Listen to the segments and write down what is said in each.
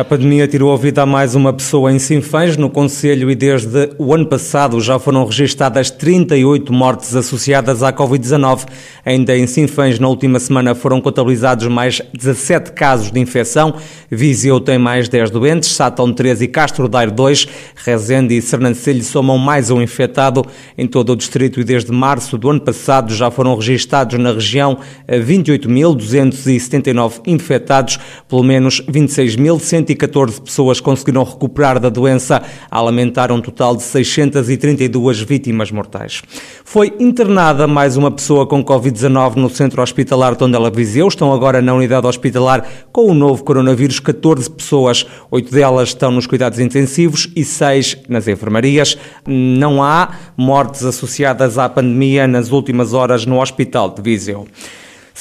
A pandemia tirou a vida a mais uma pessoa em Sinfãs, no Conselho, e desde o ano passado já foram registadas 38 mortes associadas à Covid-19. Ainda em Sinfãs, na última semana, foram contabilizados mais 17 casos de infecção. Viseu tem mais 10 doentes, Sátão 3 e Castro Daire 2. Rezende e Sernancelho somam mais um infectado em todo o distrito e desde março do ano passado já foram registados na região 28.279 infectados, pelo menos 26.100 114 pessoas conseguiram recuperar da doença, a lamentar um total de 632 vítimas mortais. Foi internada mais uma pessoa com Covid-19 no centro hospitalar Tondela Viseu. Estão agora na unidade hospitalar com o novo coronavírus 14 pessoas. Oito delas estão nos cuidados intensivos e seis nas enfermarias. Não há mortes associadas à pandemia nas últimas horas no hospital de Viseu.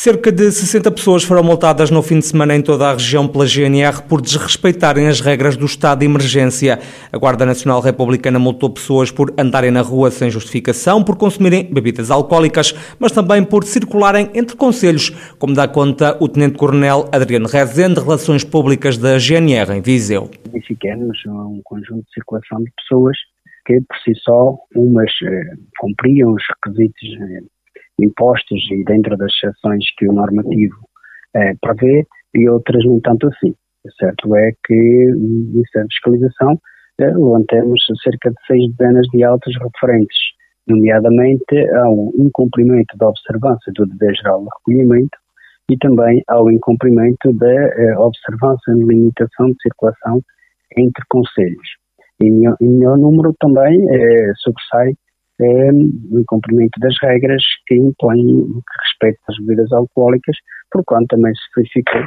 Cerca de 60 pessoas foram multadas no fim de semana em toda a região pela GNR por desrespeitarem as regras do estado de emergência. A Guarda Nacional Republicana multou pessoas por andarem na rua sem justificação, por consumirem bebidas alcoólicas, mas também por circularem entre conselhos, como dá conta o Tenente-Coronel Adriano Rezende, Relações Públicas da GNR em Viseu. Verificamos um conjunto de circulação de pessoas que, por si só, umas eh, cumpriam os requisitos eh, impostos e dentro das exceções que o normativo eh, prevê e outras nem tanto assim. O certo é que, nessa fiscalização, eh, levantamos cerca de seis dezenas de autos referentes, nomeadamente ao incumprimento da observância do dever geral de recolhimento e também ao incumprimento da eh, observância de limitação de circulação entre conselhos. Em meu número também eh, sobressai é o cumprimento das regras que impõem que respeito às bebidas alcoólicas, por quanto também se verificou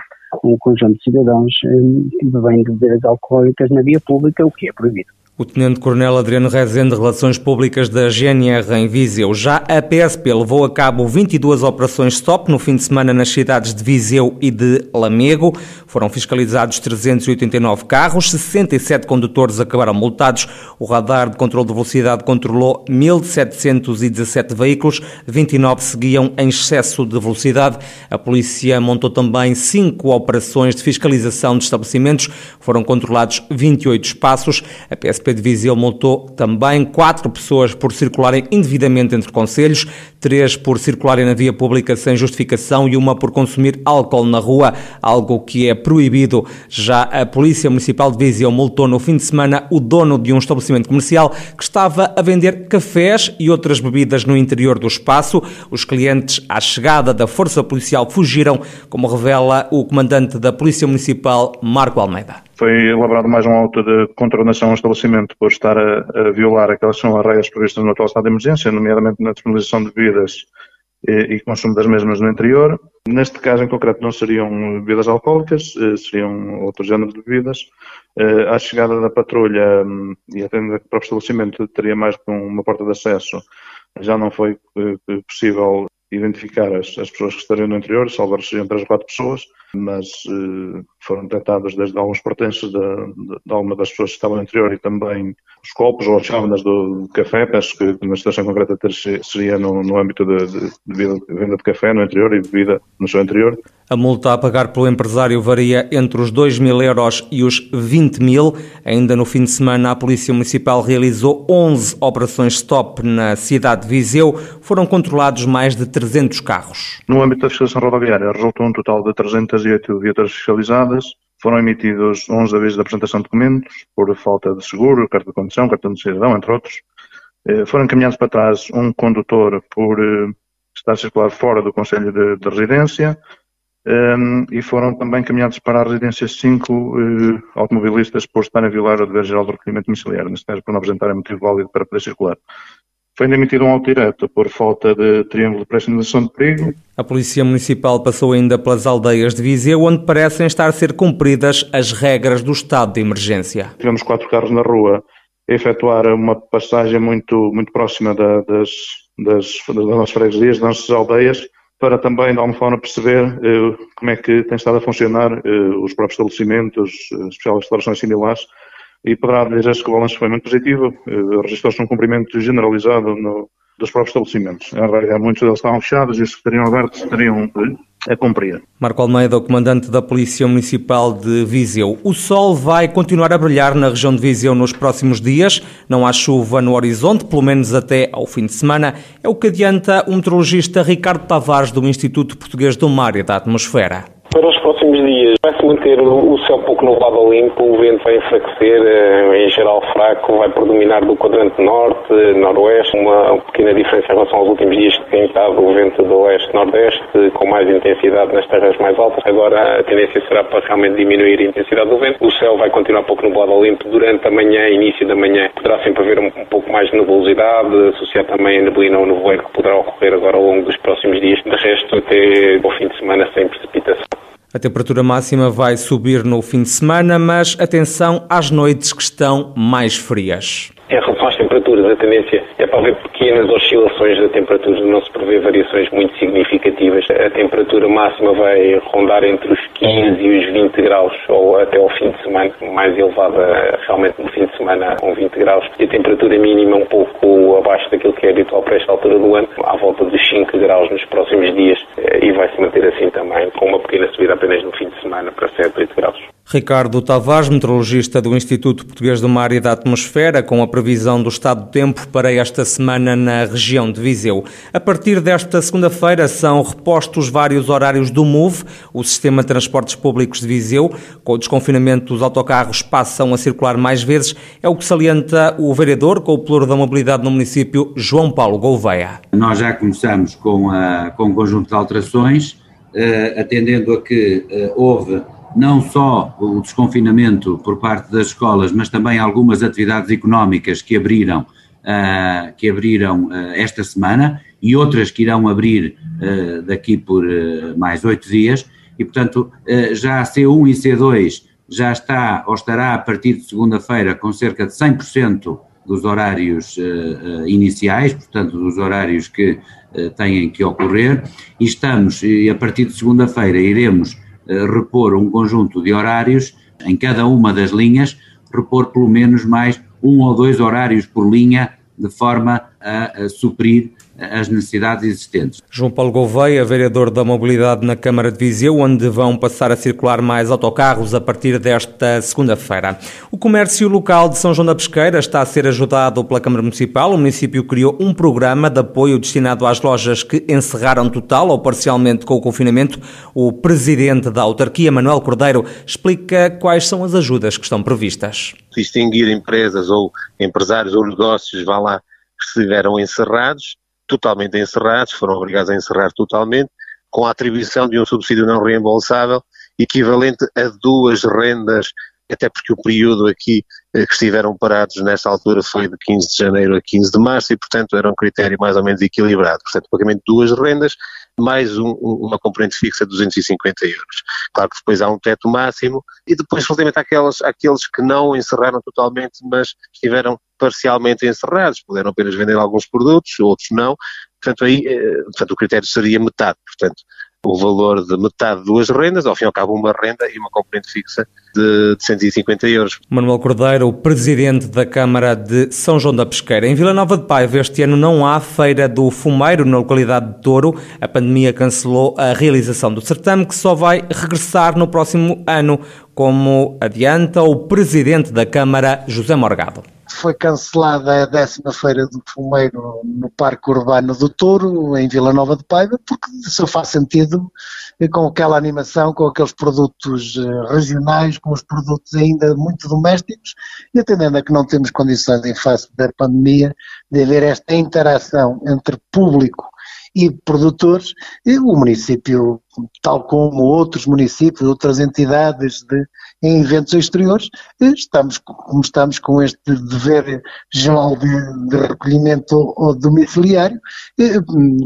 um conjunto de cidadãos que bebem de bebidas alcoólicas na via pública, o que é proibido. O Tenente-Coronel Adriano Rezende, Relações Públicas da GNR em Viseu. Já a PSP levou a cabo 22 operações stop no fim de semana nas cidades de Viseu e de Lamego. Foram fiscalizados 389 carros, 67 condutores acabaram multados. O radar de controle de velocidade controlou 1.717 veículos, 29 seguiam em excesso de velocidade. A polícia montou também cinco operações de fiscalização de estabelecimentos. Foram controlados 28 espaços. A PSP PSP de Viseu multou também quatro pessoas por circularem indevidamente entre conselhos, três por circularem na via pública sem justificação e uma por consumir álcool na rua, algo que é proibido. Já a Polícia Municipal de Viseu multou no fim de semana o dono de um estabelecimento comercial que estava a vender cafés e outras bebidas no interior do espaço. Os clientes, à chegada da Força Policial, fugiram, como revela o comandante da Polícia Municipal, Marco Almeida. Foi elaborado mais um auto de contornação ao estabelecimento por estar a, a violar aquelas são as regras previstas no atual estado de emergência, nomeadamente na disponibilização de bebidas e, e, consumo das mesmas no interior. Neste caso em concreto não seriam bebidas alcoólicas, eh, seriam outro género de bebidas. Eh, à chegada da patrulha hum, e atendendo para o estabelecimento teria mais que uma porta de acesso, já não foi eh, possível identificar as, as pessoas que estariam no interior, salvo seriam três ou quatro pessoas mas uh, foram detectados desde alguns pertences de, de, de alguma das pessoas que estavam no interior e também os copos ou as chávenas do, do café, penso que na situação concreta seria no, no âmbito de, de, de, venda de café no interior e bebida no seu interior. A multa a pagar pelo empresário varia entre os 2 mil euros e os 20 mil. Ainda no fim de semana, a Polícia Municipal realizou 11 operações stop na cidade de Viseu. Foram controlados mais de 300 carros. No âmbito da fiscalização rodoviária, resultou um total de 308 viaturas fiscalizadas, foram emitidos 11 avisos de apresentação de documentos por falta de seguro, carta de condução, cartão de cidadão, entre outros. Eh, foram encaminhados para trás um condutor por eh, estar a circular fora do Conselho de, de Residência um, e foram também encaminhados para a residência cinco uh, automobilistas por estarem a violar o dever geral de recolhimento domiciliar, neste caso por não apresentarem motivo válido para poder circular. Foi ainda emitido um auto direto por falta de triângulo de pré-sinalização de perigo. A Polícia Municipal passou ainda pelas aldeias de Viseu, onde parecem estar a ser cumpridas as regras do estado de emergência. Tivemos quatro carros na rua a efetuar uma passagem muito, muito próxima da, das, das, das nossas freguesias, das nossas aldeias, para também, de alguma forma, perceber eh, como é que tem estado a funcionar eh, os próprios estabelecimentos, eh, especial instalações similares, e poderá dizer que o balanço foi muito positivo, eh, registrou-se um cumprimento generalizado no, dos próprios estabelecimentos. Em realidade, muitos deles estavam fechados e os que estariam abertos estariam a cumprir. Marco Almeida, o comandante da Polícia Municipal de Viseu. O sol vai continuar a brilhar na região de Viseu nos próximos dias. Não há chuva no horizonte, pelo menos até ao fim de semana. É o que adianta o meteorologista Ricardo Tavares do Instituto Português do Mar e da Atmosfera. Para os próximos vai-se manter o céu pouco nublado limpo, o vento vai enfraquecer, eh, em geral fraco, vai predominar do quadrante norte, noroeste, uma pequena diferença em relação aos últimos dias que tem estado o vento do oeste-nordeste, com mais intensidade nas terras mais altas. Agora a tendência será para realmente diminuir a intensidade do vento. O céu vai continuar pouco nublado limpo durante a manhã, início da manhã. Poderá sempre haver um, um pouco mais de nebulosidade, associado também a neblina ou nevoeiro que poderá ocorrer agora ao longo dos próximos dias. De resto, até o fim de semana sem precipitação. A temperatura máxima vai subir no fim de semana, mas atenção às noites que estão mais frias. Em relação às temperaturas, a tendência é para haver pequenas oscilações da temperatura, não se prevê variações muito significativas. A temperatura máxima vai rondar entre os 15 e os 20 graus, ou até ao fim de semana, mais elevada realmente no fim de semana, com 20 graus. E a temperatura mínima um pouco abaixo daquilo que é habitual para esta altura do ano, à volta dos 5 graus nos próximos dias, e vai se manter assim também, com uma pequena subida apenas no fim de semana para 7, 8 graus. Ricardo Tavares, meteorologista do Instituto Português do Mar e da Atmosfera, com a previsão do estado do tempo para esta semana na região de Viseu. A partir desta segunda-feira são repostos vários horários do MOVE, o Sistema de Transportes Públicos de Viseu. Com o desconfinamento, os autocarros passam a circular mais vezes. É o que salienta o vereador com o pluro da mobilidade no município, João Paulo Gouveia. Nós já começamos com, a, com um conjunto de alterações, uh, atendendo a que uh, houve não só o desconfinamento por parte das escolas, mas também algumas atividades económicas que abriram, uh, que abriram uh, esta semana e outras que irão abrir uh, daqui por mais oito dias. E, portanto, já a C1 e C2 já está ou estará a partir de segunda-feira com cerca de 100% dos horários iniciais, portanto, dos horários que têm que ocorrer, e estamos, e a partir de segunda-feira iremos repor um conjunto de horários em cada uma das linhas, repor pelo menos mais um ou dois horários por linha, de forma a, a suprir as necessidades existentes. João Paulo Gouveia, vereador da Mobilidade na Câmara de Viseu, onde vão passar a circular mais autocarros a partir desta segunda-feira. O comércio local de São João da Pesqueira está a ser ajudado pela Câmara Municipal. O município criou um programa de apoio destinado às lojas que encerraram total ou parcialmente com o confinamento. O presidente da autarquia, Manuel Cordeiro, explica quais são as ajudas que estão previstas. Distinguir empresas ou empresários ou negócios, vá lá, que estiveram encerrados, totalmente encerrados, foram obrigados a encerrar totalmente, com a atribuição de um subsídio não reembolsável equivalente a duas rendas, até porque o período aqui eh, que estiveram parados nesta altura foi de 15 de janeiro a 15 de março e, portanto, era um critério mais ou menos equilibrado. Portanto, pagamento de duas rendas, mais um, uma componente fixa de 250 euros. Claro que depois há um teto máximo e depois, relativamente àquelas, àqueles que não encerraram totalmente, mas estiveram parcialmente encerrados, puderam apenas vender alguns produtos, outros não, portanto aí eh, portanto, o critério seria metade, portanto o valor de metade de duas rendas, ao fim e ao cabo uma renda e uma componente fixa de, de 150 euros. Manuel Cordeiro, presidente da Câmara de São João da Pesqueira. Em Vila Nova de Paiva este ano não há Feira do Fumeiro na localidade de Touro. A pandemia cancelou a realização do certame que só vai regressar no próximo ano, como adianta o presidente da Câmara, José Morgado foi cancelada a décima feira do fumeiro no Parque Urbano do Touro, em Vila Nova de Paiva, porque só faz sentido com aquela animação, com aqueles produtos eh, regionais, com os produtos ainda muito domésticos, e atendendo a que não temos condições em face da pandemia de haver esta interação entre público e produtores, e o município, tal como outros municípios, outras entidades de, em eventos exteriores, estamos, como estamos com este dever geral de, de recolhimento domiciliário,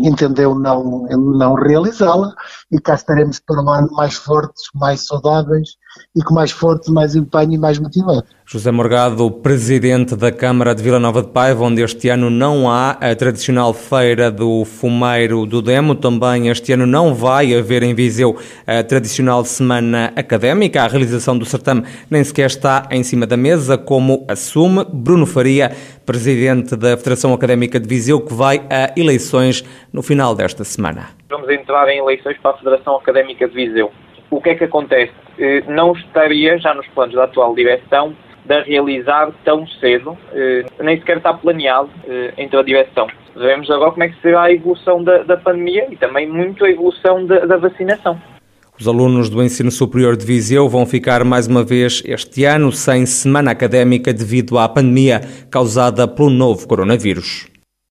entendeu não, não realizá-la e cá estaremos para um ano mais fortes, mais saudáveis e com mais forte, mais empenho e mais motivado. José Morgado, presidente da Câmara de Vila Nova de Paiva, onde este ano não há a tradicional feira do fumeiro do Demo, também este ano não vai haver decorrer em Viseu a tradicional semana académica. A realização do certame nem sequer está em cima da mesa, como assume Bruno Faria, presidente da Federação Académica de Viseu, que vai a eleições no final desta semana. Vamos entrar em eleições para a Federação Académica de Viseu. O que é que acontece? Eh, não estaria já nos planos da atual direção de realizar tão cedo, eh, nem sequer está planeado eh, entre a direção. Veremos agora como é que será a evolução da, da pandemia e também muito a evolução da, da vacinação. Os alunos do ensino superior de Viseu vão ficar mais uma vez este ano sem semana académica devido à pandemia causada pelo novo coronavírus.